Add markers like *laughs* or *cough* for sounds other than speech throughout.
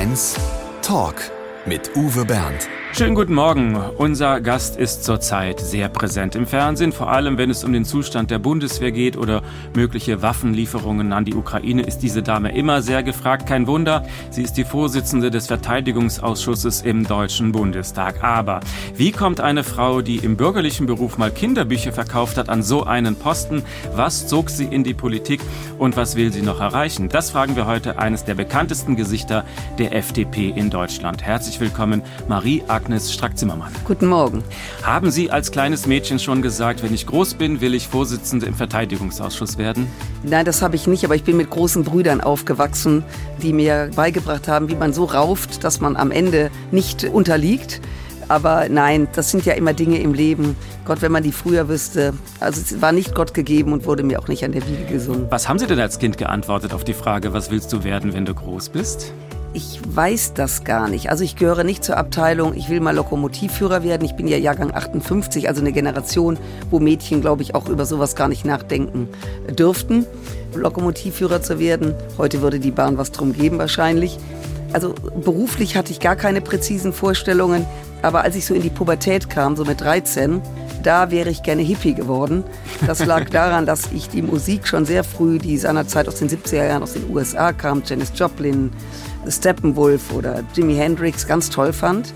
HR1 Talk mit Uwe Bernd. Schönen guten Morgen. Unser Gast ist zurzeit sehr präsent im Fernsehen, vor allem wenn es um den Zustand der Bundeswehr geht oder mögliche Waffenlieferungen an die Ukraine, ist diese Dame immer sehr gefragt. Kein Wunder, sie ist die Vorsitzende des Verteidigungsausschusses im Deutschen Bundestag. Aber wie kommt eine Frau, die im bürgerlichen Beruf mal Kinderbücher verkauft hat, an so einen Posten? Was zog sie in die Politik und was will sie noch erreichen? Das fragen wir heute eines der bekanntesten Gesichter der FDP in Deutschland. Herzlich willkommen, Marie Agnes Strack-Zimmermann. Guten Morgen. Haben Sie als kleines Mädchen schon gesagt, wenn ich groß bin, will ich Vorsitzende im Verteidigungsausschuss werden? Nein, das habe ich nicht, aber ich bin mit großen Brüdern aufgewachsen, die mir beigebracht haben, wie man so rauft, dass man am Ende nicht unterliegt. Aber nein, das sind ja immer Dinge im Leben. Gott, wenn man die früher wüsste. Also es war nicht Gott gegeben und wurde mir auch nicht an der Wiege gesungen. Was haben Sie denn als Kind geantwortet auf die Frage, was willst du werden, wenn du groß bist? Ich weiß das gar nicht. Also ich gehöre nicht zur Abteilung, ich will mal Lokomotivführer werden. Ich bin ja Jahrgang 58, also eine Generation, wo Mädchen, glaube ich, auch über sowas gar nicht nachdenken dürften, Lokomotivführer zu werden. Heute würde die Bahn was drum geben wahrscheinlich. Also beruflich hatte ich gar keine präzisen Vorstellungen, aber als ich so in die Pubertät kam, so mit 13, da wäre ich gerne Hippie geworden. Das lag *laughs* daran, dass ich die Musik schon sehr früh, die seinerzeit aus den 70er Jahren aus den USA kam, Janis Joplin, Steppenwolf oder Jimi Hendrix ganz toll fand.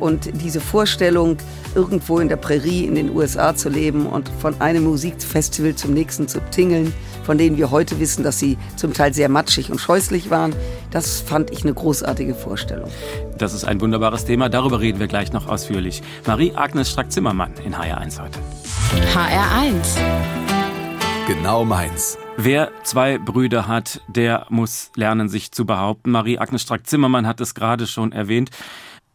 Und diese Vorstellung, irgendwo in der Prärie in den USA zu leben und von einem Musikfestival zum nächsten zu tingeln, von denen wir heute wissen, dass sie zum Teil sehr matschig und scheußlich waren, das fand ich eine großartige Vorstellung. Das ist ein wunderbares Thema, darüber reden wir gleich noch ausführlich. Marie-Agnes Strack-Zimmermann in HR1 heute. HR1 Genau meins. Wer zwei Brüder hat, der muss lernen, sich zu behaupten. Marie-Agnes Strack-Zimmermann hat es gerade schon erwähnt.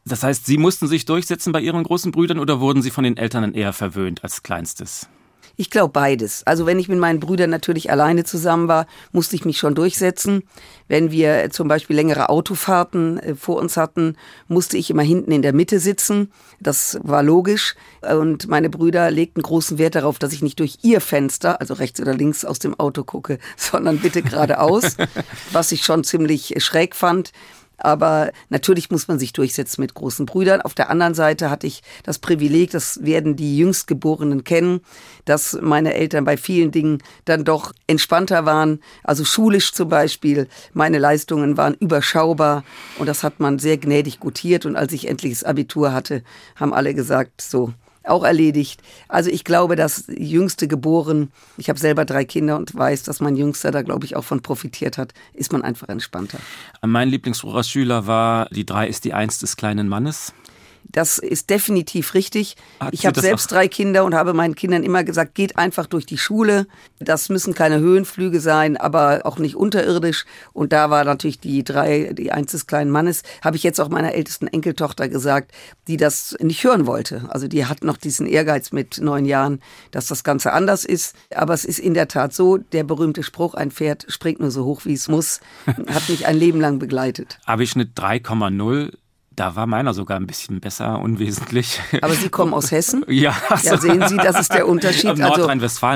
Das heißt, Sie mussten sich durchsetzen bei Ihren großen Brüdern oder wurden Sie von den Eltern eher verwöhnt als Kleinstes? Ich glaube beides. Also wenn ich mit meinen Brüdern natürlich alleine zusammen war, musste ich mich schon durchsetzen. Wenn wir zum Beispiel längere Autofahrten äh, vor uns hatten, musste ich immer hinten in der Mitte sitzen. Das war logisch. Und meine Brüder legten großen Wert darauf, dass ich nicht durch ihr Fenster, also rechts oder links aus dem Auto gucke, *laughs* sondern bitte geradeaus, *laughs* was ich schon ziemlich schräg fand. Aber natürlich muss man sich durchsetzen mit großen Brüdern. Auf der anderen Seite hatte ich das Privileg, das werden die Jüngstgeborenen kennen, dass meine Eltern bei vielen Dingen dann doch entspannter waren. Also schulisch zum Beispiel. Meine Leistungen waren überschaubar und das hat man sehr gnädig gutiert. Und als ich endlich das Abitur hatte, haben alle gesagt, so, auch erledigt. Also ich glaube, dass Jüngste geboren, ich habe selber drei Kinder und weiß, dass mein Jüngster da, glaube ich, auch von profitiert hat, ist man einfach entspannter. Mein Lieblingsspruch als Schüler war, die drei ist die Eins des kleinen Mannes. Das ist definitiv richtig. Hat ich habe selbst drei Kinder und habe meinen Kindern immer gesagt, geht einfach durch die Schule. Das müssen keine Höhenflüge sein, aber auch nicht unterirdisch. Und da war natürlich die drei, die eins des kleinen Mannes, habe ich jetzt auch meiner ältesten Enkeltochter gesagt, die das nicht hören wollte. Also die hat noch diesen Ehrgeiz mit neun Jahren, dass das Ganze anders ist. Aber es ist in der Tat so, der berühmte Spruch, ein Pferd springt nur so hoch, wie es muss, *laughs* hat mich ein Leben lang begleitet. Abischnitt 3,0 da war meiner sogar ein bisschen besser, unwesentlich. Aber Sie kommen aus Hessen? *laughs* ja. Ja, sehen Sie, das ist der Unterschied. Also,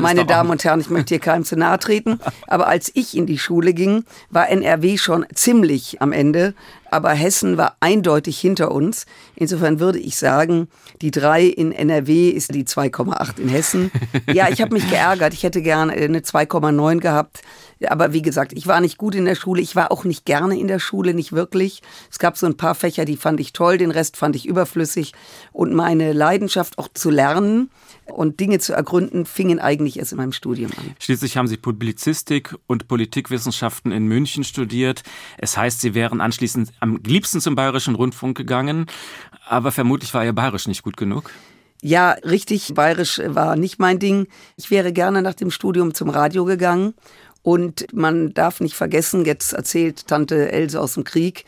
meine Damen und Herren, ich möchte hier keinem zu nahe treten, *laughs* aber als ich in die Schule ging, war NRW schon ziemlich am Ende aber Hessen war eindeutig hinter uns. Insofern würde ich sagen, die 3 in NRW ist die 2,8 in Hessen. Ja, ich habe mich *laughs* geärgert. Ich hätte gerne eine 2,9 gehabt. Aber wie gesagt, ich war nicht gut in der Schule. Ich war auch nicht gerne in der Schule, nicht wirklich. Es gab so ein paar Fächer, die fand ich toll, den Rest fand ich überflüssig. Und meine Leidenschaft auch zu lernen, und Dinge zu ergründen, fingen eigentlich erst in meinem Studium an. Schließlich haben Sie Publizistik und Politikwissenschaften in München studiert. Es heißt, Sie wären anschließend am liebsten zum Bayerischen Rundfunk gegangen, aber vermutlich war Ihr Bayerisch nicht gut genug. Ja, richtig, Bayerisch war nicht mein Ding. Ich wäre gerne nach dem Studium zum Radio gegangen und man darf nicht vergessen, jetzt erzählt Tante Else aus dem Krieg,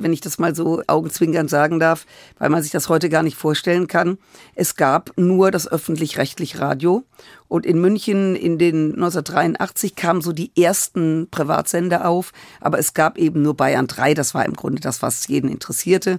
wenn ich das mal so augenzwinkern sagen darf, weil man sich das heute gar nicht vorstellen kann. Es gab nur das öffentlich-rechtliche Radio. Und in München in den 1983 kamen so die ersten Privatsender auf, aber es gab eben nur Bayern 3, das war im Grunde das, was jeden interessierte.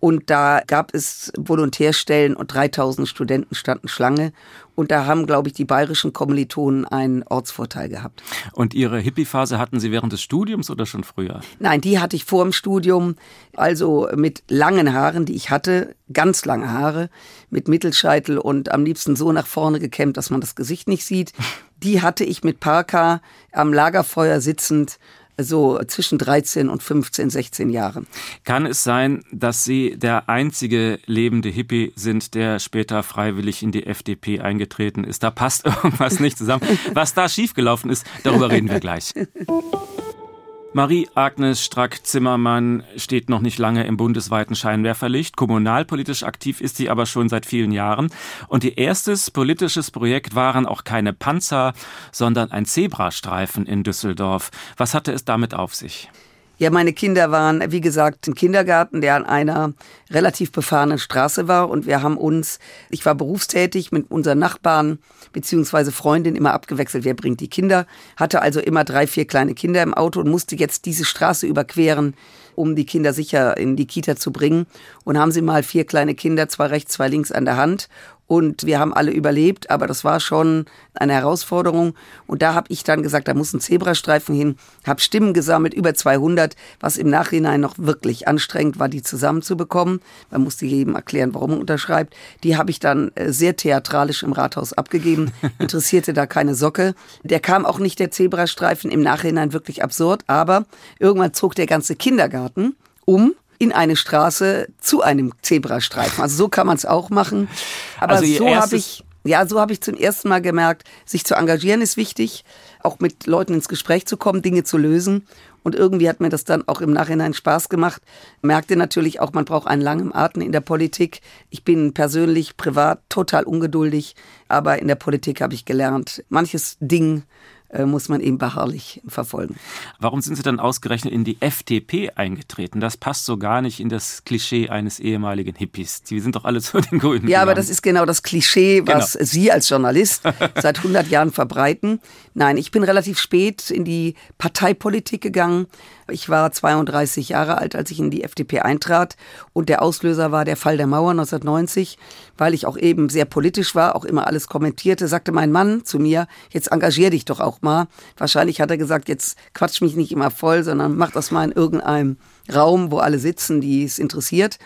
Und da gab es Volontärstellen und 3000 Studenten standen Schlange. Und da haben, glaube ich, die bayerischen Kommilitonen einen Ortsvorteil gehabt. Und Ihre Hippie-Phase hatten Sie während des Studiums oder schon früher? Nein, die hatte ich vor dem Studium. Also mit langen Haaren, die ich hatte, ganz lange Haare, mit Mittelscheitel und am liebsten so nach vorne gekämmt, dass man das Gesicht nicht sieht. Die hatte ich mit Parker am Lagerfeuer sitzend so zwischen 13 und 15, 16 Jahren. Kann es sein, dass Sie der einzige lebende Hippie sind, der später freiwillig in die FDP eingetreten ist? Da passt *laughs* irgendwas nicht zusammen. Was da schiefgelaufen ist, darüber reden wir gleich. *laughs* Marie-Agnes Strack-Zimmermann steht noch nicht lange im bundesweiten Scheinwerferlicht. Kommunalpolitisch aktiv ist sie aber schon seit vielen Jahren. Und ihr erstes politisches Projekt waren auch keine Panzer, sondern ein Zebrastreifen in Düsseldorf. Was hatte es damit auf sich? Ja, meine Kinder waren, wie gesagt, im Kindergarten, der an einer relativ befahrenen Straße war. Und wir haben uns, ich war berufstätig mit unseren Nachbarn beziehungsweise Freundin immer abgewechselt, wer bringt die Kinder. Hatte also immer drei, vier kleine Kinder im Auto und musste jetzt diese Straße überqueren, um die Kinder sicher in die Kita zu bringen. Und haben sie mal vier kleine Kinder, zwei rechts, zwei links an der Hand und wir haben alle überlebt, aber das war schon eine Herausforderung. Und da habe ich dann gesagt, da muss ein Zebrastreifen hin, habe Stimmen gesammelt, über 200, was im Nachhinein noch wirklich anstrengend war, die zusammenzubekommen. Man musste jedem erklären, warum man unterschreibt. Die habe ich dann äh, sehr theatralisch im Rathaus abgegeben, *laughs* interessierte da keine Socke. Der kam auch nicht, der Zebrastreifen, im Nachhinein wirklich absurd, aber irgendwann zog der ganze Kindergarten um in eine Straße zu einem Zebrastreifen. Also so kann man es auch machen. Aber also so habe ich ja, so habe ich zum ersten Mal gemerkt, sich zu engagieren ist wichtig, auch mit Leuten ins Gespräch zu kommen, Dinge zu lösen. Und irgendwie hat mir das dann auch im Nachhinein Spaß gemacht. Merkte natürlich auch, man braucht einen langen Atem in der Politik. Ich bin persönlich, privat total ungeduldig, aber in der Politik habe ich gelernt, manches Ding muss man eben beharrlich verfolgen. Warum sind Sie dann ausgerechnet in die FDP eingetreten? Das passt so gar nicht in das Klischee eines ehemaligen Hippies. Sie sind doch alle *laughs* zu den Grünen. Ja, aber das ist genau das Klischee, was genau. Sie als Journalist *laughs* seit 100 Jahren verbreiten. Nein, ich bin relativ spät in die Parteipolitik gegangen. Ich war 32 Jahre alt, als ich in die FDP eintrat. Und der Auslöser war der Fall der Mauer 1990, weil ich auch eben sehr politisch war, auch immer alles kommentierte, sagte mein Mann zu mir, jetzt engagier dich doch auch mal. Wahrscheinlich hat er gesagt, jetzt quatsch mich nicht immer voll, sondern mach das mal in irgendeinem Raum, wo alle sitzen, die es interessiert.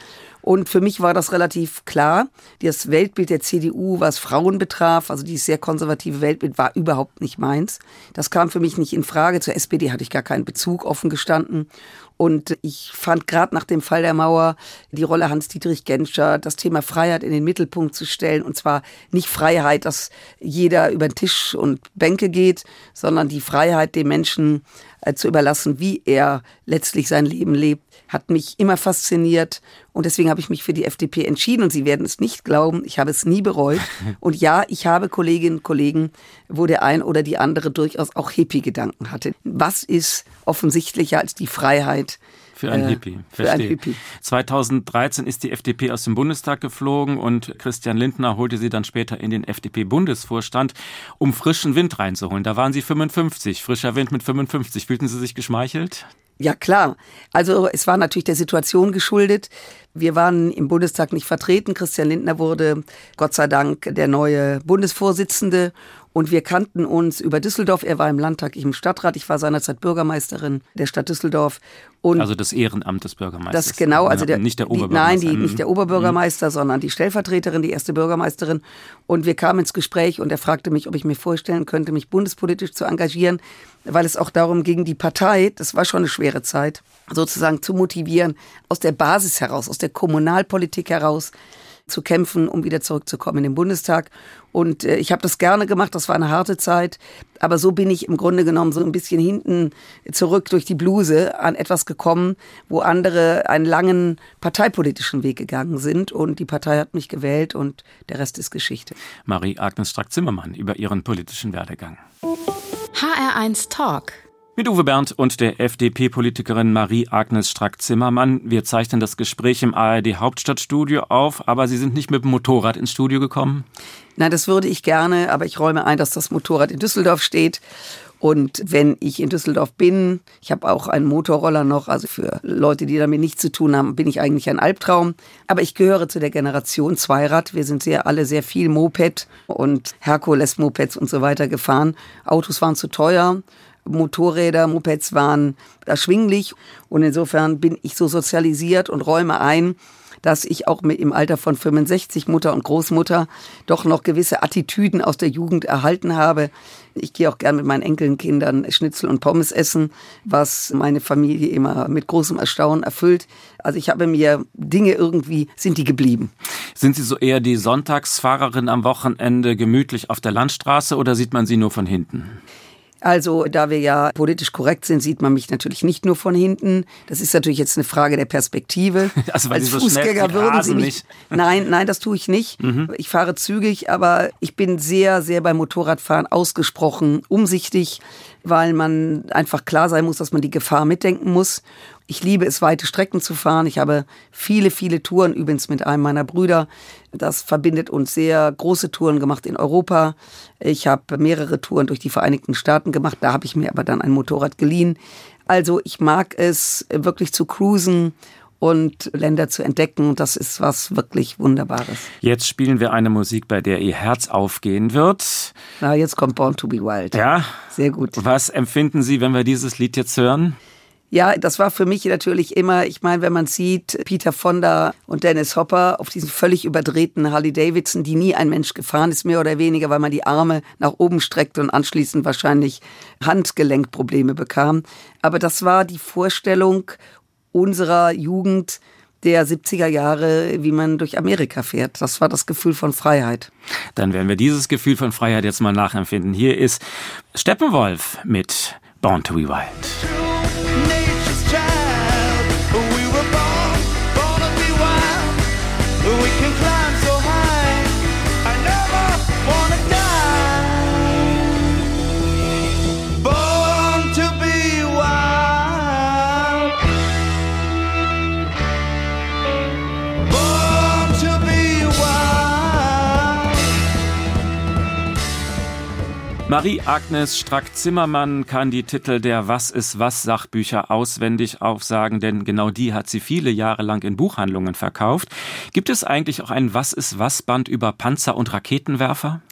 Und für mich war das relativ klar. Das Weltbild der CDU, was Frauen betraf, also dieses sehr konservative Weltbild, war überhaupt nicht meins. Das kam für mich nicht in Frage. Zur SPD hatte ich gar keinen Bezug offen gestanden. Und ich fand gerade nach dem Fall der Mauer die Rolle Hans-Dietrich Genscher, das Thema Freiheit in den Mittelpunkt zu stellen. Und zwar nicht Freiheit, dass jeder über den Tisch und Bänke geht, sondern die Freiheit, den Menschen äh, zu überlassen, wie er letztlich sein Leben lebt, hat mich immer fasziniert. Und deswegen habe ich mich für die FDP entschieden. Und Sie werden es nicht glauben, ich habe es nie bereut. *laughs* Und ja, ich habe Kolleginnen und Kollegen, wo der ein oder die andere durchaus auch Hippie-Gedanken hatte. Was ist offensichtlicher als die Freiheit, für ein äh, Hippie, verstehe. Für ein Hippie. 2013 ist die FDP aus dem Bundestag geflogen und Christian Lindner holte sie dann später in den FDP-Bundesvorstand, um frischen Wind reinzuholen. Da waren Sie 55, frischer Wind mit 55. Fühlten Sie sich geschmeichelt? Ja, klar. Also es war natürlich der Situation geschuldet. Wir waren im Bundestag nicht vertreten. Christian Lindner wurde Gott sei Dank der neue Bundesvorsitzende und wir kannten uns über Düsseldorf. Er war im Landtag, ich im Stadtrat. Ich war seinerzeit Bürgermeisterin der Stadt Düsseldorf. Und also das Ehrenamt des Bürgermeisters. Das genau, also der, nicht der Oberbürgermeister. Die, nein, die, nicht der Oberbürgermeister, mhm. sondern die Stellvertreterin, die erste Bürgermeisterin. Und wir kamen ins Gespräch und er fragte mich, ob ich mir vorstellen könnte, mich bundespolitisch zu engagieren, weil es auch darum ging, die Partei, das war schon eine schwere Zeit, sozusagen zu motivieren, aus der Basis heraus, aus der Kommunalpolitik heraus zu kämpfen, um wieder zurückzukommen in den Bundestag. Und äh, ich habe das gerne gemacht, das war eine harte Zeit, aber so bin ich im Grunde genommen so ein bisschen hinten zurück durch die Bluse an etwas gekommen, wo andere einen langen parteipolitischen Weg gegangen sind und die Partei hat mich gewählt und der Rest ist Geschichte. Marie-Agnes Strack-Zimmermann über ihren politischen Werdegang. HR1 Talk mit Uwe Bernd und der FDP-Politikerin Marie-Agnes Strack-Zimmermann. Wir zeichnen das Gespräch im ARD Hauptstadtstudio auf, aber Sie sind nicht mit dem Motorrad ins Studio gekommen? Nein, das würde ich gerne, aber ich räume ein, dass das Motorrad in Düsseldorf steht Und wenn ich in Düsseldorf bin, ich habe auch einen Motorroller noch, also für Leute, die damit nichts zu tun haben, bin ich eigentlich ein Albtraum. Aber ich gehöre zu der Generation Zweirad. Wir sind sehr alle sehr viel Moped und Herkules Mopeds und so weiter gefahren. Autos waren zu teuer. Motorräder, Mopeds waren erschwinglich und insofern bin ich so sozialisiert und räume ein, dass ich auch im Alter von 65 Mutter und Großmutter doch noch gewisse Attitüden aus der Jugend erhalten habe. Ich gehe auch gern mit meinen Enkelkindern Schnitzel und Pommes essen, was meine Familie immer mit großem Erstaunen erfüllt. Also ich habe mir Dinge irgendwie, sind die geblieben. Sind Sie so eher die Sonntagsfahrerin am Wochenende gemütlich auf der Landstraße oder sieht man Sie nur von hinten? Also, da wir ja politisch korrekt sind, sieht man mich natürlich nicht nur von hinten. Das ist natürlich jetzt eine Frage der Perspektive. *laughs* Also, weil Als so Fußgänger würden Sie mich. nicht. *laughs* Nein, nein, das tue ich nicht. Ich fahre zügig, aber ich bin sehr, sehr beim Motorradfahren ausgesprochen umsichtig, weil man einfach klar sein muss, dass man die Gefahr mitdenken muss. Ich liebe es, weite Strecken zu fahren. Ich habe viele, viele Touren übrigens mit einem meiner Brüder. Das verbindet uns sehr große Touren gemacht in Europa. Ich habe mehrere Touren durch die Vereinigten Staaten gemacht. Da habe ich mir aber dann ein Motorrad geliehen. Also ich mag es wirklich zu cruisen und Länder zu entdecken. Und das ist was wirklich Wunderbares. Jetzt spielen wir eine Musik, bei der Ihr Herz aufgehen wird. Na, jetzt kommt Born to be Wild. Ja. Sehr gut. Was empfinden Sie, wenn wir dieses Lied jetzt hören? Ja, das war für mich natürlich immer, ich meine, wenn man sieht, Peter Fonda und Dennis Hopper auf diesen völlig überdrehten Harley Davidson, die nie ein Mensch gefahren ist, mehr oder weniger, weil man die Arme nach oben streckte und anschließend wahrscheinlich Handgelenkprobleme bekam. Aber das war die Vorstellung unserer Jugend der 70er Jahre, wie man durch Amerika fährt. Das war das Gefühl von Freiheit. Dann werden wir dieses Gefühl von Freiheit jetzt mal nachempfinden. Hier ist Steppenwolf mit Born to be Wild. Marie-Agnes Strack-Zimmermann kann die Titel der Was ist was Sachbücher auswendig aufsagen, denn genau die hat sie viele Jahre lang in Buchhandlungen verkauft. Gibt es eigentlich auch ein Was ist was Band über Panzer und Raketenwerfer?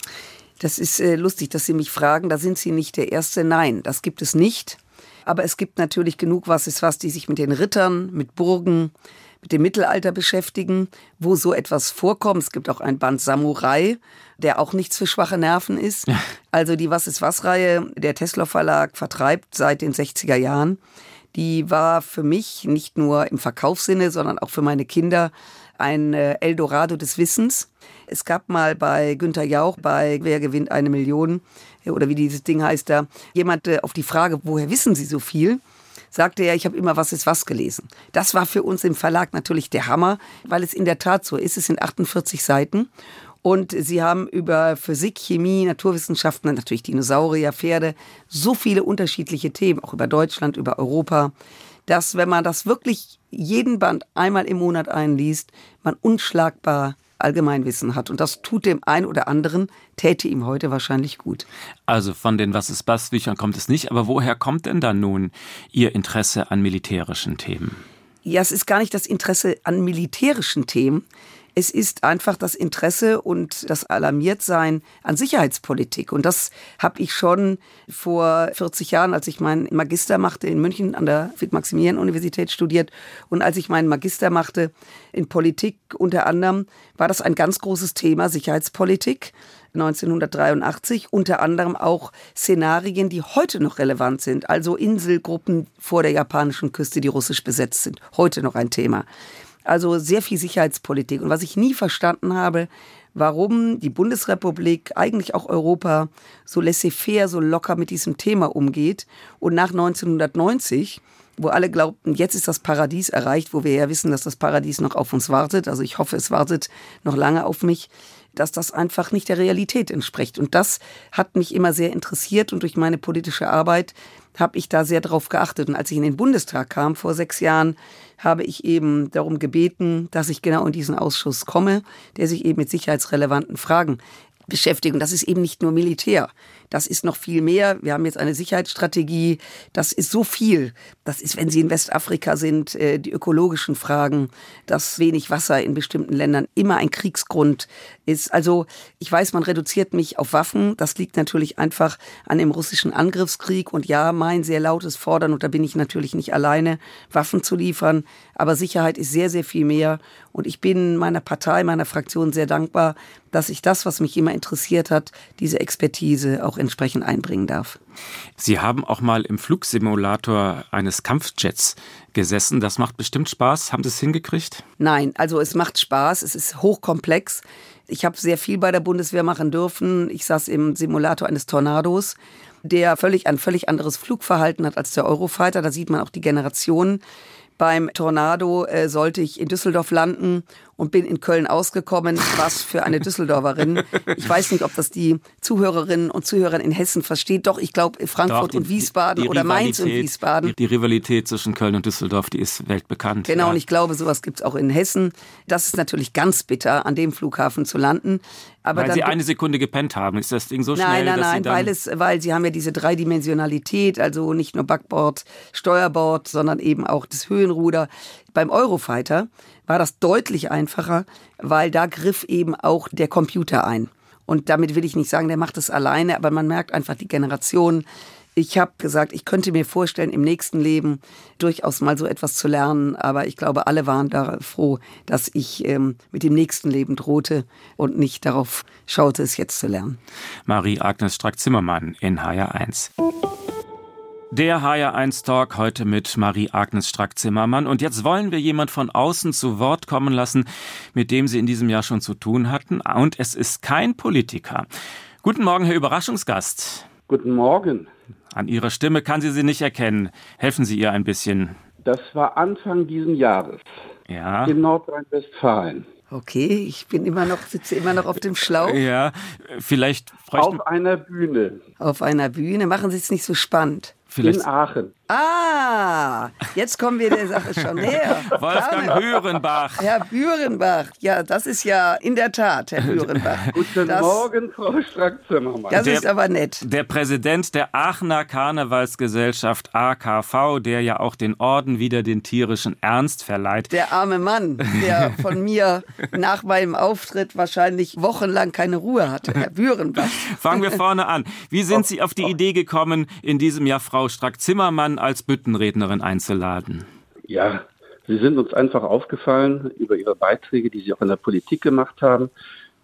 Das ist äh, lustig, dass Sie mich fragen. Da sind Sie nicht der Erste. Nein, das gibt es nicht. Aber es gibt natürlich genug Was ist was, die sich mit den Rittern, mit Burgen, mit dem Mittelalter beschäftigen, wo so etwas vorkommt. Es gibt auch ein Band Samurai, der auch nichts für schwache Nerven ist. Also die Was ist was Reihe, der Tesla Verlag vertreibt seit den 60er Jahren. Die war für mich nicht nur im Verkaufssinne, sondern auch für meine Kinder ein äh, Eldorado des Wissens. Es gab mal bei Günter Jauch, bei Wer gewinnt eine Million, äh, oder wie dieses Ding heißt da, jemand äh, auf die Frage, woher wissen Sie so viel? Sagte er, ich habe immer was ist was gelesen. Das war für uns im Verlag natürlich der Hammer, weil es in der Tat so ist. Es sind 48 Seiten und sie haben über Physik, Chemie, Naturwissenschaften, natürlich Dinosaurier, Pferde, so viele unterschiedliche Themen, auch über Deutschland, über Europa, dass wenn man das wirklich jeden Band einmal im Monat einliest, man unschlagbar Allgemeinwissen hat. Und das tut dem einen oder anderen, täte ihm heute wahrscheinlich gut. Also von den Was ist was Büchern kommt es nicht, aber woher kommt denn dann nun Ihr Interesse an militärischen Themen? Ja, es ist gar nicht das Interesse an militärischen Themen. Es ist einfach das Interesse und das Alarmiertsein an Sicherheitspolitik. Und das habe ich schon vor 40 Jahren, als ich meinen Magister machte in München an der Friedrich-Maximilian-Universität studiert. Und als ich meinen Magister machte in Politik unter anderem, war das ein ganz großes Thema, Sicherheitspolitik. 1983 unter anderem auch Szenarien, die heute noch relevant sind, also Inselgruppen vor der japanischen Küste, die russisch besetzt sind, heute noch ein Thema. Also sehr viel Sicherheitspolitik. Und was ich nie verstanden habe, warum die Bundesrepublik, eigentlich auch Europa, so laissez-faire, so locker mit diesem Thema umgeht. Und nach 1990, wo alle glaubten, jetzt ist das Paradies erreicht, wo wir ja wissen, dass das Paradies noch auf uns wartet, also ich hoffe, es wartet noch lange auf mich, dass das einfach nicht der Realität entspricht. Und das hat mich immer sehr interessiert und durch meine politische Arbeit habe ich da sehr drauf geachtet. Und als ich in den Bundestag kam vor sechs Jahren, habe ich eben darum gebeten, dass ich genau in diesen Ausschuss komme, der sich eben mit sicherheitsrelevanten Fragen beschäftigt. Und das ist eben nicht nur Militär. Das ist noch viel mehr. Wir haben jetzt eine Sicherheitsstrategie. Das ist so viel. Das ist, wenn Sie in Westafrika sind, äh, die ökologischen Fragen, dass wenig Wasser in bestimmten Ländern immer ein Kriegsgrund ist. Also ich weiß, man reduziert mich auf Waffen. Das liegt natürlich einfach an dem russischen Angriffskrieg. Und ja, mein sehr lautes Fordern, und da bin ich natürlich nicht alleine, Waffen zu liefern. Aber Sicherheit ist sehr, sehr viel mehr. Und ich bin meiner Partei, meiner Fraktion sehr dankbar, dass ich das, was mich immer interessiert hat, diese Expertise auch entsprechend einbringen darf. Sie haben auch mal im Flugsimulator eines Kampfjets gesessen. Das macht bestimmt Spaß. Haben Sie es hingekriegt? Nein, also es macht Spaß. Es ist hochkomplex. Ich habe sehr viel bei der Bundeswehr machen dürfen. Ich saß im Simulator eines Tornados, der völlig ein völlig anderes Flugverhalten hat als der Eurofighter. Da sieht man auch die Generationen. Beim Tornado äh, sollte ich in Düsseldorf landen und bin in Köln ausgekommen. Was für eine Düsseldorferin. Ich weiß nicht, ob das die Zuhörerinnen und Zuhörer in Hessen versteht. Doch, ich glaube Frankfurt Doch, die, und Wiesbaden die, die oder Mainz und Wiesbaden. Die, Rivalität zwischen Köln und Düsseldorf, die ist weltbekannt. Genau, ja. und ich glaube, sowas gibt es auch in Hessen. Das ist natürlich ganz bitter, an dem Flughafen zu landen. Aber weil Sie eine Sekunde gepennt haben, ist das Ding so schnell, Nein, nein, dass nein, Sie weil es, weil Sie haben ja diese Dreidimensionalität, also nicht nur Backbord, Steuerbord, sondern eben auch das Höhenruder. Beim Eurofighter war das deutlich einfacher, weil da griff eben auch der Computer ein. Und damit will ich nicht sagen, der macht es alleine, aber man merkt einfach die Generation. Ich habe gesagt, ich könnte mir vorstellen, im nächsten Leben durchaus mal so etwas zu lernen, aber ich glaube, alle waren da froh, dass ich ähm, mit dem nächsten Leben drohte und nicht darauf schaute, es jetzt zu lernen. Marie-Agnes Strack-Zimmermann in HR1. Der HR1 Talk heute mit Marie-Agnes Strack-Zimmermann. Und jetzt wollen wir jemand von außen zu Wort kommen lassen, mit dem Sie in diesem Jahr schon zu tun hatten. Und es ist kein Politiker. Guten Morgen, Herr Überraschungsgast. Guten Morgen. An Ihrer Stimme kann sie Sie nicht erkennen. Helfen Sie ihr ein bisschen. Das war Anfang dieses Jahres. Ja. In Nordrhein-Westfalen. Okay, ich bin immer noch, sitze immer noch auf dem Schlauch. *laughs* Ja, vielleicht. Auf einer Bühne. Auf einer Bühne. Machen Sie es nicht so spannend. Vielleicht in Aachen. Ah, jetzt kommen wir der Sache schon näher. *laughs* Wolfgang Bürenbach. Herr Bürenbach, ja, das ist ja in der Tat, Herr Bürenbach. *laughs* Guten das, Morgen, Frau Strack-Zimmermann. Das der, ist aber nett. Der Präsident der Aachener Karnevalsgesellschaft AKV, der ja auch den Orden wieder den tierischen Ernst verleiht. Der arme Mann, der *laughs* von mir nach meinem Auftritt wahrscheinlich wochenlang keine Ruhe hatte. Herr Bürenbach. Fangen wir vorne an. Wie sind Sie auf die Idee gekommen, in diesem Jahr Frau Strack-Zimmermann als Büttenrednerin einzuladen? Ja, Sie sind uns einfach aufgefallen über Ihre Beiträge, die Sie auch in der Politik gemacht haben,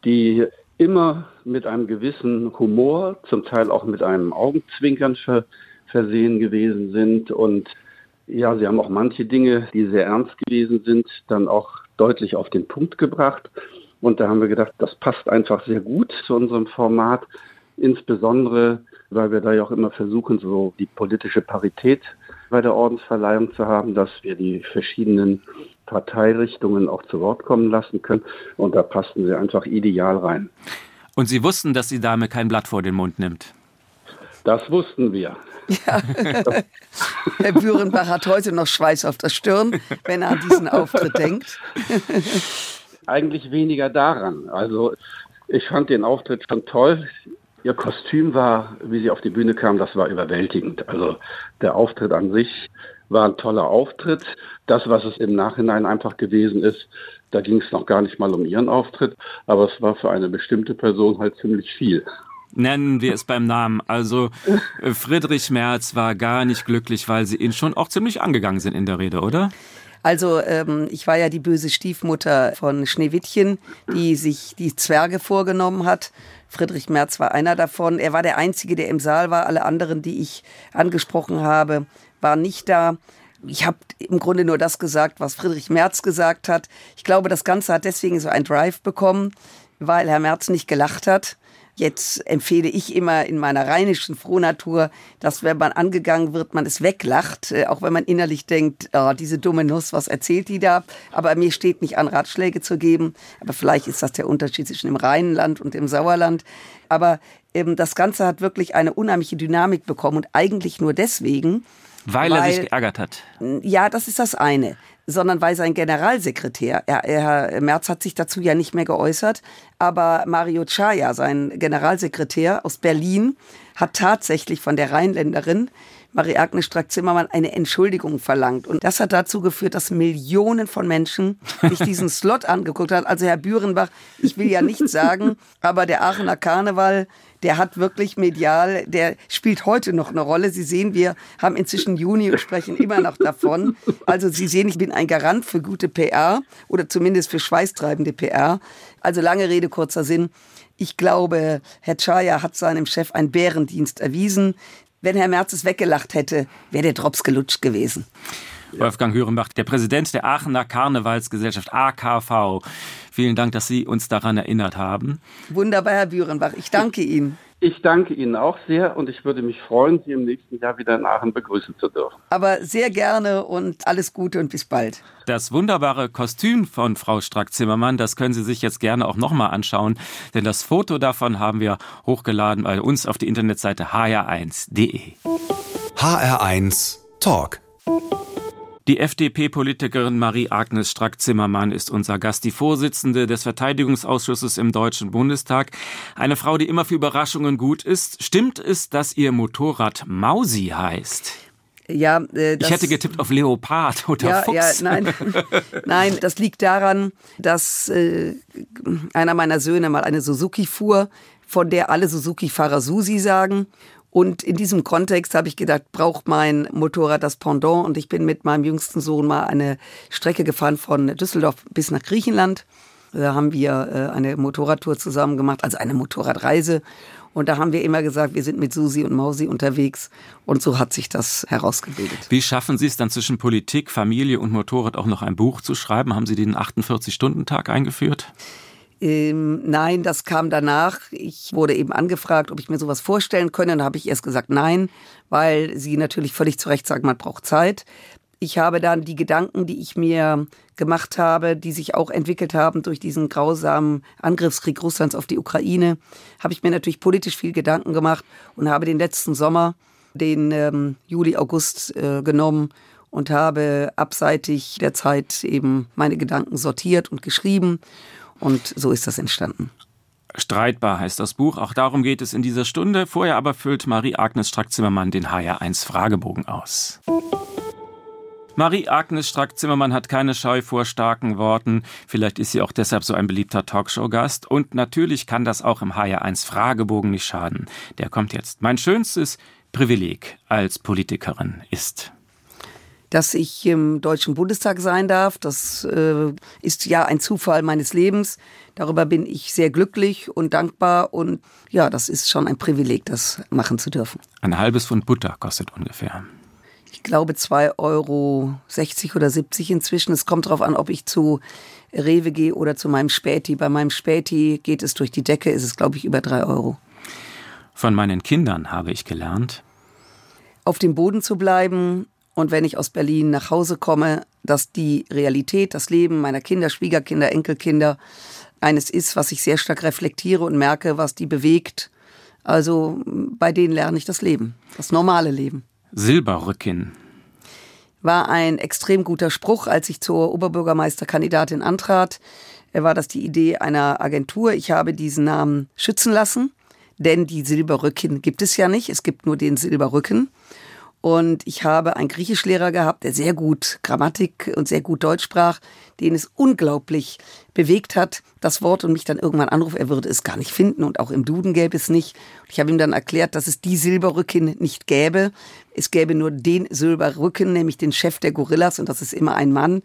die immer mit einem gewissen Humor, zum Teil auch mit einem Augenzwinkern ver versehen gewesen sind. Und ja, Sie haben auch manche Dinge, die sehr ernst gewesen sind, dann auch deutlich auf den Punkt gebracht. Und da haben wir gedacht, das passt einfach sehr gut zu unserem Format, insbesondere weil wir da ja auch immer versuchen, so die politische Parität bei der Ordensverleihung zu haben, dass wir die verschiedenen Parteirichtungen auch zu Wort kommen lassen können. Und da passten sie einfach ideal rein. Und Sie wussten, dass die Dame kein Blatt vor den Mund nimmt? Das wussten wir. Ja. *laughs* Herr Bürenbach hat heute noch Schweiß auf der Stirn, wenn er an diesen Auftritt denkt. Eigentlich weniger daran. Also ich fand den Auftritt schon toll. Ihr Kostüm war, wie sie auf die Bühne kam, das war überwältigend. Also der Auftritt an sich war ein toller Auftritt. Das, was es im Nachhinein einfach gewesen ist, da ging es noch gar nicht mal um ihren Auftritt, aber es war für eine bestimmte Person halt ziemlich viel. Nennen wir es beim Namen. Also äh, Friedrich Merz war gar nicht glücklich, weil sie ihn schon auch ziemlich angegangen sind in der Rede, oder? Also ähm, ich war ja die böse Stiefmutter von Schneewittchen, die sich die Zwerge vorgenommen hat. Friedrich Merz war einer davon. Er war der Einzige, der im Saal war. Alle anderen, die ich angesprochen habe, waren nicht da. Ich habe im Grunde nur das gesagt, was Friedrich Merz gesagt hat. Ich glaube, das Ganze hat deswegen so ein Drive bekommen, weil Herr Merz nicht gelacht hat. Jetzt empfehle ich immer in meiner rheinischen Frohnatur, dass wenn man angegangen wird, man es weglacht, äh, auch wenn man innerlich denkt, oh, diese dumme Nuss, was erzählt die da? Aber mir steht nicht an, Ratschläge zu geben. Aber vielleicht ist das der Unterschied zwischen dem Rheinland und dem Sauerland. Aber ähm, das Ganze hat wirklich eine unheimliche Dynamik bekommen und eigentlich nur deswegen, weil, weil er sich geärgert hat. Ja, das ist das eine sondern weil sein Generalsekretär, er, Herr Merz hat sich dazu ja nicht mehr geäußert, aber Mario Chaya, sein Generalsekretär aus Berlin, hat tatsächlich von der Rheinländerin Marie-Agnes Strack-Zimmermann eine Entschuldigung verlangt. Und das hat dazu geführt, dass Millionen von Menschen sich diesen Slot angeguckt haben. Also Herr Bürenbach, ich will ja nichts sagen, aber der Aachener Karneval, der hat wirklich medial, der spielt heute noch eine Rolle. Sie sehen, wir haben inzwischen Juni und sprechen immer noch davon. Also Sie sehen, ich bin ein Garant für gute PR oder zumindest für schweißtreibende PR. Also lange Rede, kurzer Sinn. Ich glaube, Herr Chaya hat seinem Chef einen Bärendienst erwiesen. Wenn Herr Merz es weggelacht hätte, wäre der Drops gelutscht gewesen. Wolfgang Hörenbach, der Präsident der Aachener Karnevalsgesellschaft AKV. Vielen Dank, dass Sie uns daran erinnert haben. Wunderbar, Herr Bürenbach. Ich danke Ihnen. Ich danke Ihnen auch sehr und ich würde mich freuen, Sie im nächsten Jahr wieder in Aachen begrüßen zu dürfen. Aber sehr gerne und alles Gute und bis bald. Das wunderbare Kostüm von Frau Strack-Zimmermann, das können Sie sich jetzt gerne auch nochmal anschauen, denn das Foto davon haben wir hochgeladen bei uns auf die Internetseite hr1.de. HR1 Talk. Die FDP-Politikerin Marie-Agnes Strack-Zimmermann ist unser Gast, die Vorsitzende des Verteidigungsausschusses im Deutschen Bundestag. Eine Frau, die immer für Überraschungen gut ist. Stimmt es, dass ihr Motorrad Mausi heißt? Ja, äh, Ich hätte getippt auf Leopard oder ja, Fuchs. ja, nein, *laughs* nein, das liegt daran, dass äh, einer meiner Söhne mal eine Suzuki fuhr, von der alle Suzuki-Fahrer Susi sagen. Und in diesem Kontext habe ich gedacht, braucht mein Motorrad das Pendant. Und ich bin mit meinem jüngsten Sohn mal eine Strecke gefahren von Düsseldorf bis nach Griechenland. Da haben wir äh, eine Motorradtour zusammen gemacht, also eine Motorradreise. Und da haben wir immer gesagt, wir sind mit Susi und Mausi unterwegs. Und so hat sich das herausgebildet. Wie schaffen Sie es dann zwischen Politik, Familie und Motorrad auch noch ein Buch zu schreiben? Haben Sie den 48-Stunden-Tag eingeführt? Ähm, nein, das kam danach. Ich wurde eben angefragt, ob ich mir sowas vorstellen könne. Dann habe ich erst gesagt nein, weil sie natürlich völlig zu Recht sagen, man braucht Zeit. Ich habe dann die Gedanken, die ich mir gemacht habe, die sich auch entwickelt haben durch diesen grausamen Angriffskrieg Russlands auf die Ukraine, habe ich mir natürlich politisch viel Gedanken gemacht und habe den letzten Sommer, den ähm, Juli, August äh, genommen und habe abseitig der Zeit eben meine Gedanken sortiert und geschrieben. Und so ist das entstanden. Streitbar heißt das Buch. Auch darum geht es in dieser Stunde. Vorher aber füllt Marie-Agnes Strack-Zimmermann den HR1 Fragebogen aus. Marie-Agnes Strack-Zimmermann hat keine Scheu vor starken Worten. Vielleicht ist sie auch deshalb so ein beliebter Talkshow-Gast. Und natürlich kann das auch im HR1 Fragebogen nicht schaden. Der kommt jetzt. Mein schönstes Privileg als Politikerin ist dass ich im Deutschen Bundestag sein darf. Das äh, ist ja ein Zufall meines Lebens. Darüber bin ich sehr glücklich und dankbar. Und ja, das ist schon ein Privileg, das machen zu dürfen. Ein halbes Pfund Butter kostet ungefähr. Ich glaube 2,60 Euro oder 70 inzwischen. Es kommt darauf an, ob ich zu Rewe gehe oder zu meinem Späti. Bei meinem Späti geht es durch die Decke, ist es, glaube ich, über 3 Euro. Von meinen Kindern habe ich gelernt, auf dem Boden zu bleiben, und wenn ich aus Berlin nach Hause komme, dass die Realität, das Leben meiner Kinder, Schwiegerkinder, Enkelkinder eines ist, was ich sehr stark reflektiere und merke, was die bewegt. Also bei denen lerne ich das Leben, das normale Leben. Silberrücken. War ein extrem guter Spruch, als ich zur Oberbürgermeisterkandidatin antrat. War das die Idee einer Agentur. Ich habe diesen Namen schützen lassen, denn die Silberrücken gibt es ja nicht. Es gibt nur den Silberrücken. Und ich habe einen Griechischlehrer gehabt, der sehr gut Grammatik und sehr gut Deutsch sprach, den es unglaublich bewegt hat, das Wort und mich dann irgendwann anruft, er würde es gar nicht finden und auch im Duden gäbe es nicht. Ich habe ihm dann erklärt, dass es die Silberrücken nicht gäbe. Es gäbe nur den Silberrücken, nämlich den Chef der Gorillas und das ist immer ein Mann.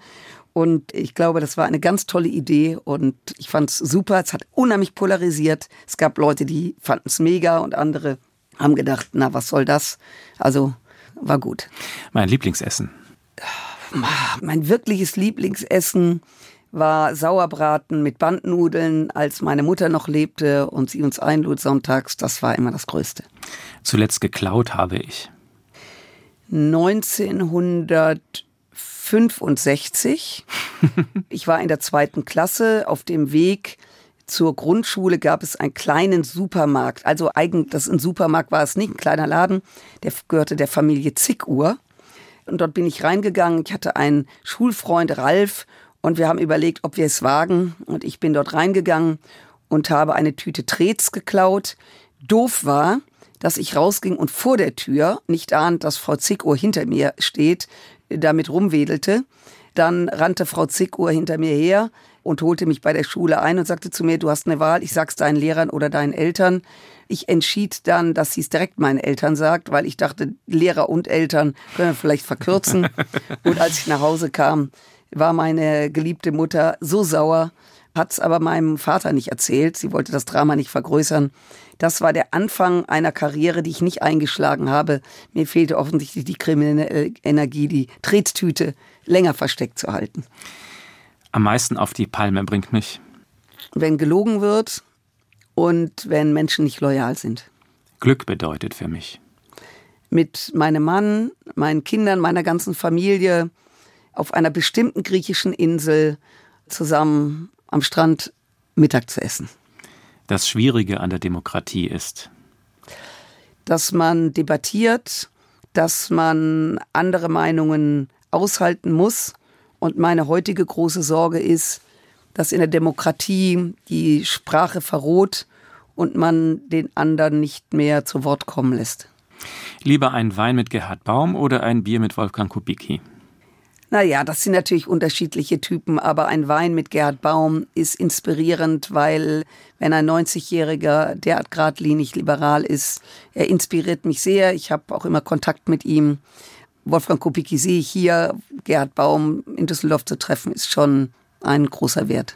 Und ich glaube, das war eine ganz tolle Idee und ich fand es super. Es hat unheimlich polarisiert. Es gab Leute, die fanden es mega und andere haben gedacht, na, was soll das? Also war gut. Mein Lieblingsessen. Mein wirkliches Lieblingsessen war Sauerbraten mit Bandnudeln, als meine Mutter noch lebte und sie uns einlud sonntags. Das war immer das Größte. Zuletzt geklaut habe ich. 1965. *laughs* ich war in der zweiten Klasse auf dem Weg zur Grundschule gab es einen kleinen Supermarkt. Also eigentlich, das ein Supermarkt war es nicht, ein kleiner Laden. Der gehörte der Familie Zickuhr. Und dort bin ich reingegangen. Ich hatte einen Schulfreund, Ralf, und wir haben überlegt, ob wir es wagen. Und ich bin dort reingegangen und habe eine Tüte Trets geklaut. Doof war, dass ich rausging und vor der Tür, nicht ahnt, dass Frau Zickohr hinter mir steht, damit rumwedelte. Dann rannte Frau Zickohr hinter mir her und holte mich bei der Schule ein und sagte zu mir, du hast eine Wahl, ich sag's deinen Lehrern oder deinen Eltern. Ich entschied dann, dass sie es direkt meinen Eltern sagt, weil ich dachte, Lehrer und Eltern können wir vielleicht verkürzen. *laughs* und als ich nach Hause kam, war meine geliebte Mutter so sauer, hat's aber meinem Vater nicht erzählt. Sie wollte das Drama nicht vergrößern. Das war der Anfang einer Karriere, die ich nicht eingeschlagen habe. Mir fehlte offensichtlich die kriminelle Energie, die Trettüte länger versteckt zu halten. Am meisten auf die Palme bringt mich. Wenn gelogen wird und wenn Menschen nicht loyal sind. Glück bedeutet für mich. Mit meinem Mann, meinen Kindern, meiner ganzen Familie auf einer bestimmten griechischen Insel zusammen am Strand Mittag zu essen. Das Schwierige an der Demokratie ist, dass man debattiert, dass man andere Meinungen aushalten muss. Und meine heutige große Sorge ist, dass in der Demokratie die Sprache verroht und man den anderen nicht mehr zu Wort kommen lässt. Lieber ein Wein mit Gerhard Baum oder ein Bier mit Wolfgang Kubicki? Naja, das sind natürlich unterschiedliche Typen, aber ein Wein mit Gerhard Baum ist inspirierend, weil wenn ein 90-Jähriger derart geradlinig liberal ist, er inspiriert mich sehr. Ich habe auch immer Kontakt mit ihm. Wolfgang Kubicki sehe ich hier, Gerhard Baum in Düsseldorf zu treffen, ist schon ein großer Wert.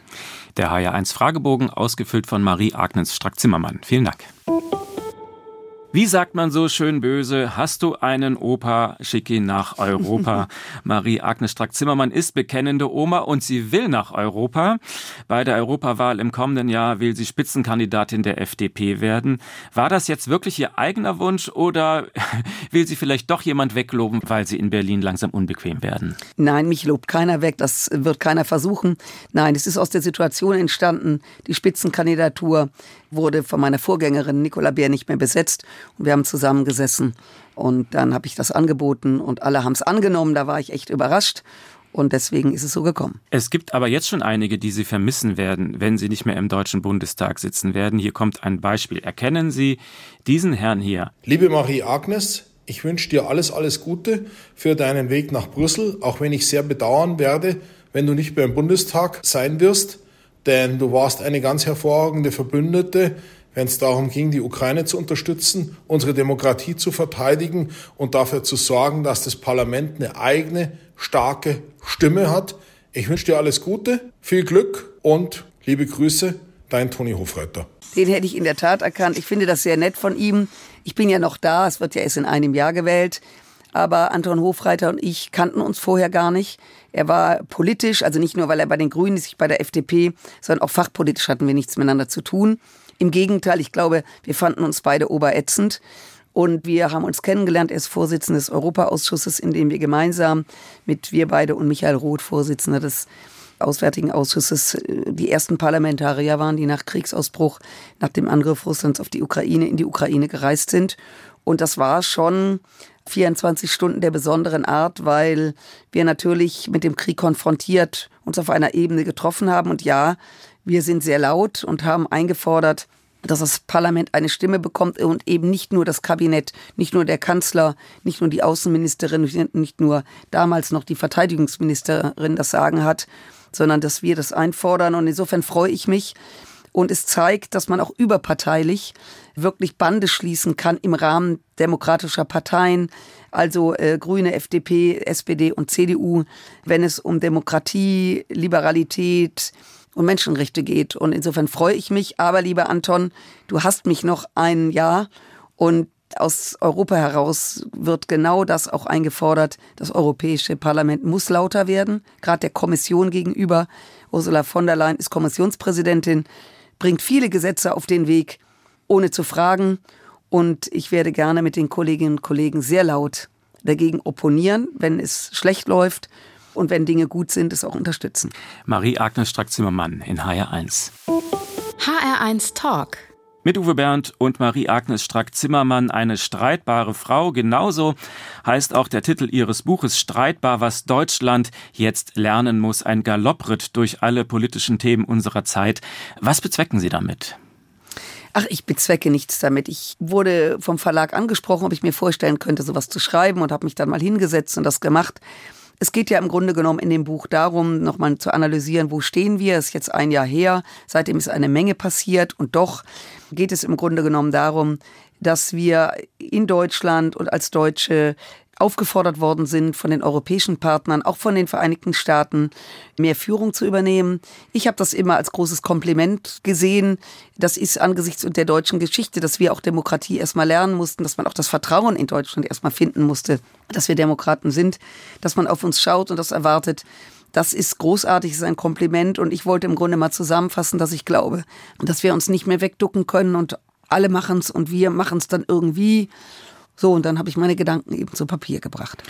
Der HR1 Fragebogen, ausgefüllt von Marie-Agnes Strack-Zimmermann. Vielen Dank. Wie sagt man so schön böse? Hast du einen Opa? Schick ihn nach Europa. *laughs* Marie-Agnes Strack-Zimmermann ist bekennende Oma und sie will nach Europa. Bei der Europawahl im kommenden Jahr will sie Spitzenkandidatin der FDP werden. War das jetzt wirklich ihr eigener Wunsch oder *laughs* will sie vielleicht doch jemand wegloben, weil sie in Berlin langsam unbequem werden? Nein, mich lobt keiner weg. Das wird keiner versuchen. Nein, es ist aus der Situation entstanden. Die Spitzenkandidatur wurde von meiner Vorgängerin Nicola Bär nicht mehr besetzt. Und wir haben zusammengesessen und dann habe ich das angeboten und alle haben es angenommen. Da war ich echt überrascht. Und deswegen ist es so gekommen. Es gibt aber jetzt schon einige, die Sie vermissen werden, wenn Sie nicht mehr im Deutschen Bundestag sitzen werden. Hier kommt ein Beispiel. Erkennen Sie diesen Herrn hier. Liebe Marie-Agnes, ich wünsche dir alles, alles Gute für deinen Weg nach Brüssel, auch wenn ich sehr bedauern werde, wenn du nicht mehr im Bundestag sein wirst, denn du warst eine ganz hervorragende Verbündete wenn es darum ging, die Ukraine zu unterstützen, unsere Demokratie zu verteidigen und dafür zu sorgen, dass das Parlament eine eigene, starke Stimme hat. Ich wünsche dir alles Gute, viel Glück und liebe Grüße, dein Toni Hofreiter. Den hätte ich in der Tat erkannt. Ich finde das sehr nett von ihm. Ich bin ja noch da, es wird ja erst in einem Jahr gewählt. Aber Anton Hofreiter und ich kannten uns vorher gar nicht. Er war politisch, also nicht nur, weil er bei den Grünen ist, ich bei der FDP, sondern auch fachpolitisch hatten wir nichts miteinander zu tun. Im Gegenteil, ich glaube, wir fanden uns beide oberätzend. Und wir haben uns kennengelernt. Er ist Vorsitzender des Europaausschusses, in dem wir gemeinsam mit wir beide und Michael Roth, Vorsitzender des Auswärtigen Ausschusses, die ersten Parlamentarier waren, die nach Kriegsausbruch, nach dem Angriff Russlands auf die Ukraine, in die Ukraine gereist sind. Und das war schon 24 Stunden der besonderen Art, weil wir natürlich mit dem Krieg konfrontiert uns auf einer Ebene getroffen haben. Und ja, wir sind sehr laut und haben eingefordert, dass das Parlament eine Stimme bekommt und eben nicht nur das Kabinett, nicht nur der Kanzler, nicht nur die Außenministerin, nicht nur damals noch die Verteidigungsministerin das Sagen hat, sondern dass wir das einfordern. Und insofern freue ich mich. Und es zeigt, dass man auch überparteilich wirklich Bande schließen kann im Rahmen demokratischer Parteien, also äh, Grüne, FDP, SPD und CDU, wenn es um Demokratie, Liberalität, und Menschenrechte geht. Und insofern freue ich mich. Aber lieber Anton, du hast mich noch ein Jahr und aus Europa heraus wird genau das auch eingefordert. Das Europäische Parlament muss lauter werden, gerade der Kommission gegenüber. Ursula von der Leyen ist Kommissionspräsidentin, bringt viele Gesetze auf den Weg, ohne zu fragen. Und ich werde gerne mit den Kolleginnen und Kollegen sehr laut dagegen opponieren, wenn es schlecht läuft und wenn Dinge gut sind, es auch unterstützen. Marie-Agnes Strack-Zimmermann in HR1. HR1 Talk. Mit Uwe Bernd und Marie-Agnes Strack-Zimmermann eine streitbare Frau. Genauso heißt auch der Titel ihres Buches Streitbar, was Deutschland jetzt lernen muss. Ein Galoppritt durch alle politischen Themen unserer Zeit. Was bezwecken Sie damit? Ach, ich bezwecke nichts damit. Ich wurde vom Verlag angesprochen, ob ich mir vorstellen könnte, sowas zu schreiben und habe mich dann mal hingesetzt und das gemacht. Es geht ja im Grunde genommen in dem Buch darum, nochmal zu analysieren, wo stehen wir. Es ist jetzt ein Jahr her. Seitdem ist eine Menge passiert. Und doch geht es im Grunde genommen darum, dass wir in Deutschland und als Deutsche aufgefordert worden sind von den europäischen Partnern, auch von den Vereinigten Staaten, mehr Führung zu übernehmen. Ich habe das immer als großes Kompliment gesehen. Das ist angesichts der deutschen Geschichte, dass wir auch Demokratie erstmal lernen mussten, dass man auch das Vertrauen in Deutschland erstmal finden musste, dass wir Demokraten sind, dass man auf uns schaut und das erwartet. Das ist großartig, ist ein Kompliment und ich wollte im Grunde mal zusammenfassen, dass ich glaube, dass wir uns nicht mehr wegducken können und alle machen es und wir machen es dann irgendwie. So, und dann habe ich meine Gedanken eben zu Papier gebracht.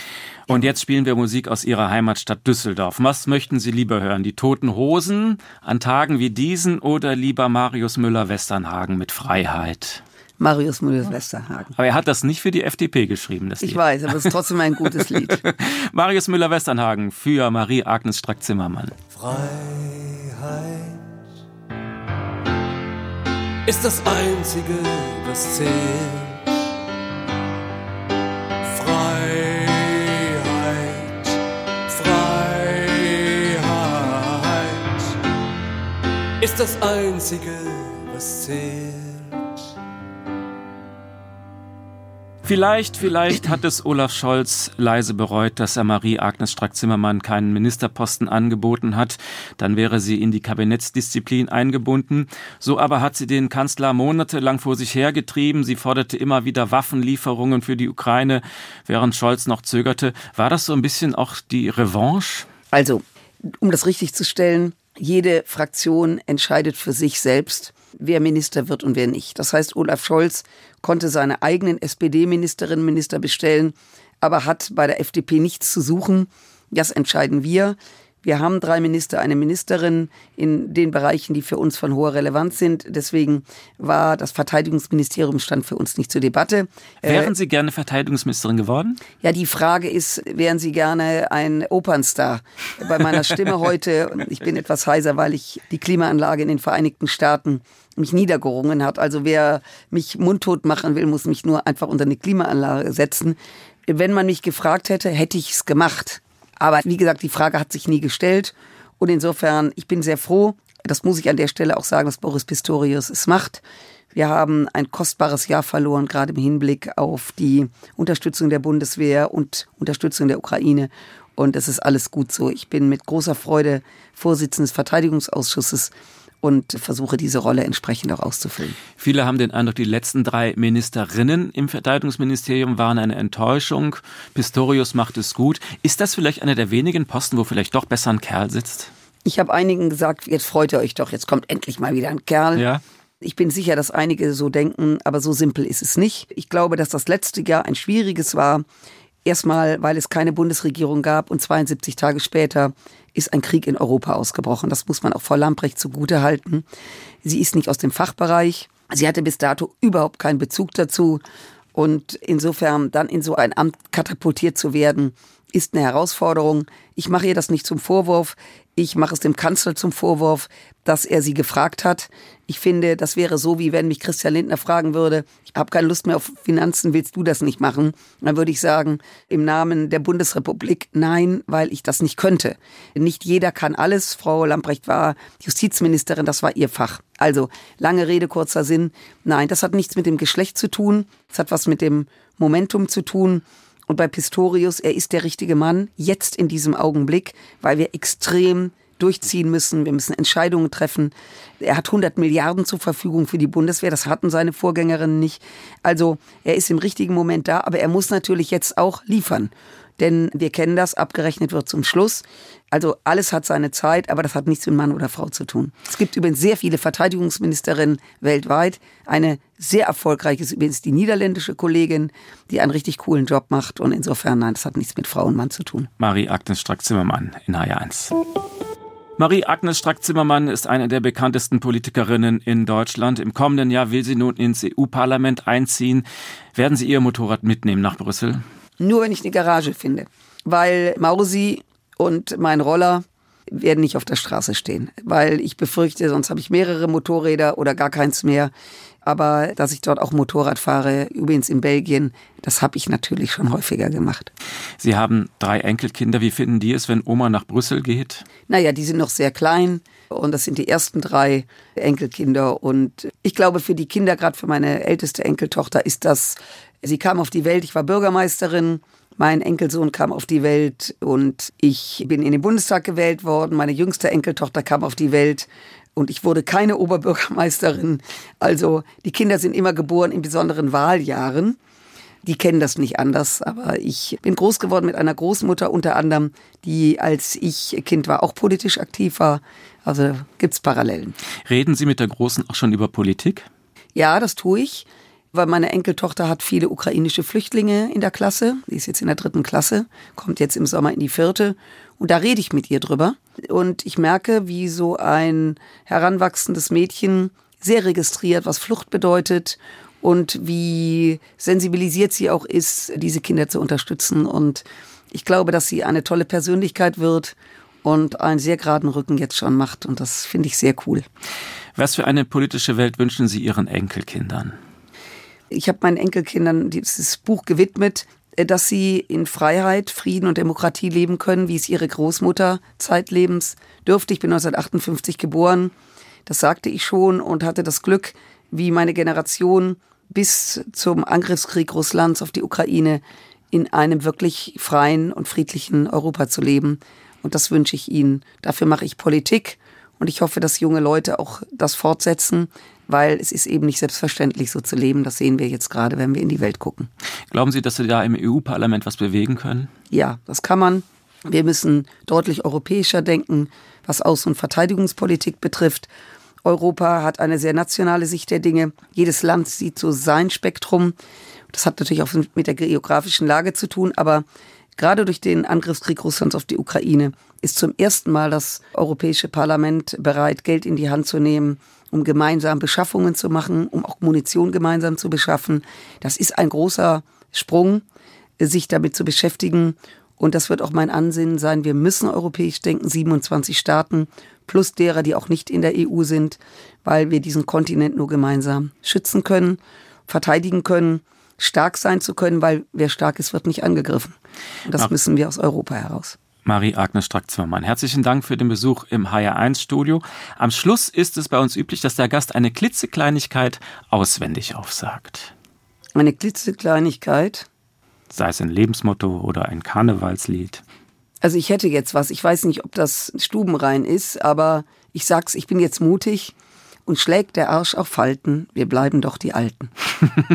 Und jetzt spielen wir Musik aus Ihrer Heimatstadt Düsseldorf. Was möchten Sie lieber hören? Die Toten Hosen an Tagen wie diesen oder lieber Marius Müller-Westernhagen mit Freiheit? Marius Müller-Westernhagen. Aber er hat das nicht für die FDP geschrieben. Das ich Lied. weiß, aber es ist trotzdem ein gutes Lied. *laughs* Marius Müller-Westernhagen für Marie-Agnes Strack-Zimmermann. Freiheit ist das Einzige, was zählt. Ist das Einzige, was zählt. Vielleicht, vielleicht hat es Olaf Scholz leise bereut, dass er Marie-Agnes Strack-Zimmermann keinen Ministerposten angeboten hat. Dann wäre sie in die Kabinettsdisziplin eingebunden. So aber hat sie den Kanzler monatelang vor sich hergetrieben. Sie forderte immer wieder Waffenlieferungen für die Ukraine, während Scholz noch zögerte. War das so ein bisschen auch die Revanche? Also, um das richtig zu stellen, jede Fraktion entscheidet für sich selbst, wer Minister wird und wer nicht. Das heißt, Olaf Scholz konnte seine eigenen SPD-Ministerinnen Minister bestellen, aber hat bei der FDP nichts zu suchen. Das entscheiden wir. Wir haben drei Minister, eine Ministerin in den Bereichen, die für uns von hoher Relevanz sind. Deswegen war das Verteidigungsministerium stand für uns nicht zur Debatte. Wären Sie gerne Verteidigungsministerin geworden? Ja, die Frage ist, wären Sie gerne ein Opernstar? Bei meiner Stimme *laughs* heute, ich bin etwas heiser, weil ich die Klimaanlage in den Vereinigten Staaten mich niedergerungen hat. Also wer mich mundtot machen will, muss mich nur einfach unter eine Klimaanlage setzen. Wenn man mich gefragt hätte, hätte ich es gemacht. Aber wie gesagt, die Frage hat sich nie gestellt. Und insofern, ich bin sehr froh, das muss ich an der Stelle auch sagen, dass Boris Pistorius es macht. Wir haben ein kostbares Jahr verloren, gerade im Hinblick auf die Unterstützung der Bundeswehr und Unterstützung der Ukraine. Und es ist alles gut so. Ich bin mit großer Freude Vorsitzender des Verteidigungsausschusses und versuche diese Rolle entsprechend auch auszufüllen. Viele haben den Eindruck, die letzten drei Ministerinnen im Verteidigungsministerium waren eine Enttäuschung. Pistorius macht es gut. Ist das vielleicht einer der wenigen Posten, wo vielleicht doch besser ein Kerl sitzt? Ich habe einigen gesagt, jetzt freut ihr euch doch, jetzt kommt endlich mal wieder ein Kerl. Ja. Ich bin sicher, dass einige so denken, aber so simpel ist es nicht. Ich glaube, dass das letzte Jahr ein schwieriges war. Erstmal, weil es keine Bundesregierung gab und 72 Tage später ist ein Krieg in Europa ausgebrochen. Das muss man auch Frau Lamprecht zugute halten. Sie ist nicht aus dem Fachbereich. Sie hatte bis dato überhaupt keinen Bezug dazu. Und insofern dann in so ein Amt katapultiert zu werden, ist eine Herausforderung. Ich mache ihr das nicht zum Vorwurf. Ich mache es dem Kanzler zum Vorwurf, dass er sie gefragt hat. Ich finde, das wäre so, wie wenn mich Christian Lindner fragen würde, ich habe keine Lust mehr auf Finanzen, willst du das nicht machen? Dann würde ich sagen, im Namen der Bundesrepublik, nein, weil ich das nicht könnte. Nicht jeder kann alles. Frau Lamprecht war Justizministerin, das war ihr Fach. Also, lange Rede, kurzer Sinn. Nein, das hat nichts mit dem Geschlecht zu tun. Es hat was mit dem Momentum zu tun. Und bei Pistorius, er ist der richtige Mann, jetzt in diesem Augenblick, weil wir extrem durchziehen müssen. Wir müssen Entscheidungen treffen. Er hat 100 Milliarden zur Verfügung für die Bundeswehr. Das hatten seine Vorgängerinnen nicht. Also er ist im richtigen Moment da, aber er muss natürlich jetzt auch liefern. Denn wir kennen das, abgerechnet wird zum Schluss. Also alles hat seine Zeit, aber das hat nichts mit Mann oder Frau zu tun. Es gibt übrigens sehr viele Verteidigungsministerinnen weltweit. Eine sehr erfolgreiche ist übrigens die niederländische Kollegin, die einen richtig coolen Job macht. Und insofern, nein, das hat nichts mit Frau und Mann zu tun. Marie-Agnes Strack-Zimmermann in HR1. Marie-Agnes Strack-Zimmermann ist eine der bekanntesten Politikerinnen in Deutschland. Im kommenden Jahr will sie nun ins EU-Parlament einziehen. Werden Sie Ihr Motorrad mitnehmen nach Brüssel? Nur wenn ich eine Garage finde. Weil Mausi und mein Roller werden nicht auf der Straße stehen. Weil ich befürchte, sonst habe ich mehrere Motorräder oder gar keins mehr. Aber dass ich dort auch Motorrad fahre, übrigens in Belgien, das habe ich natürlich schon häufiger gemacht. Sie haben drei Enkelkinder. Wie finden die es, wenn Oma nach Brüssel geht? Naja, die sind noch sehr klein und das sind die ersten drei Enkelkinder. Und ich glaube, für die Kinder, gerade für meine älteste Enkeltochter, ist das, sie kam auf die Welt, ich war Bürgermeisterin. Mein Enkelsohn kam auf die Welt und ich bin in den Bundestag gewählt worden. Meine jüngste Enkeltochter kam auf die Welt und ich wurde keine Oberbürgermeisterin. Also die Kinder sind immer geboren in besonderen Wahljahren. Die kennen das nicht anders, aber ich bin groß geworden mit einer Großmutter unter anderem, die als ich Kind war auch politisch aktiv war. Also gibt's Parallelen. Reden Sie mit der Großen auch schon über Politik? Ja, das tue ich, weil meine Enkeltochter hat viele ukrainische Flüchtlinge in der Klasse. Die ist jetzt in der dritten Klasse, kommt jetzt im Sommer in die vierte. Und da rede ich mit ihr drüber. Und ich merke, wie so ein heranwachsendes Mädchen sehr registriert, was Flucht bedeutet und wie sensibilisiert sie auch ist, diese Kinder zu unterstützen. Und ich glaube, dass sie eine tolle Persönlichkeit wird und einen sehr geraden Rücken jetzt schon macht. Und das finde ich sehr cool. Was für eine politische Welt wünschen Sie Ihren Enkelkindern? Ich habe meinen Enkelkindern dieses Buch gewidmet, äh, dass sie in Freiheit, Frieden und Demokratie leben können, wie es ihre Großmutter zeitlebens dürfte. Ich bin 1958 geboren, das sagte ich schon und hatte das Glück, wie meine Generation bis zum Angriffskrieg Russlands auf die Ukraine in einem wirklich freien und friedlichen Europa zu leben. Und das wünsche ich Ihnen. Dafür mache ich Politik und ich hoffe, dass junge Leute auch das fortsetzen, weil es ist eben nicht selbstverständlich, so zu leben. Das sehen wir jetzt gerade, wenn wir in die Welt gucken. Glauben Sie, dass Sie da im EU-Parlament was bewegen können? Ja, das kann man. Wir müssen deutlich europäischer denken, was Außen- und Verteidigungspolitik betrifft. Europa hat eine sehr nationale Sicht der Dinge. Jedes Land sieht so sein Spektrum. Das hat natürlich auch mit der geografischen Lage zu tun, aber gerade durch den Angriffskrieg Russlands auf die Ukraine ist zum ersten Mal das Europäische Parlament bereit, Geld in die Hand zu nehmen, um gemeinsam Beschaffungen zu machen, um auch Munition gemeinsam zu beschaffen. Das ist ein großer Sprung, sich damit zu beschäftigen. Und das wird auch mein Ansinnen sein. Wir müssen europäisch denken, 27 Staaten plus derer, die auch nicht in der EU sind, weil wir diesen Kontinent nur gemeinsam schützen können, verteidigen können, stark sein zu können, weil wer stark ist, wird nicht angegriffen. Und das müssen wir aus Europa heraus. Marie-Agnes Strack-Zimmermann. Herzlichen Dank für den Besuch im HR1-Studio. Am Schluss ist es bei uns üblich, dass der Gast eine klitzekleinigkeit auswendig aufsagt. Eine klitzekleinigkeit? Sei es ein Lebensmotto oder ein Karnevalslied. Also ich hätte jetzt was. Ich weiß nicht, ob das stubenrein ist, aber ich sag's, ich bin jetzt mutig und schlägt der Arsch auf Falten, wir bleiben doch die Alten.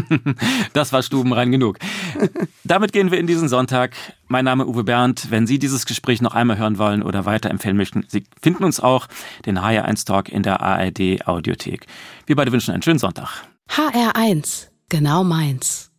*laughs* das war stubenrein genug. *laughs* Damit gehen wir in diesen Sonntag. Mein Name Uwe Bernd. Wenn Sie dieses Gespräch noch einmal hören wollen oder weiterempfehlen möchten, Sie finden uns auch, den HR1 Talk in der ARD Audiothek. Wir beide wünschen einen schönen Sonntag. HR1, genau meins.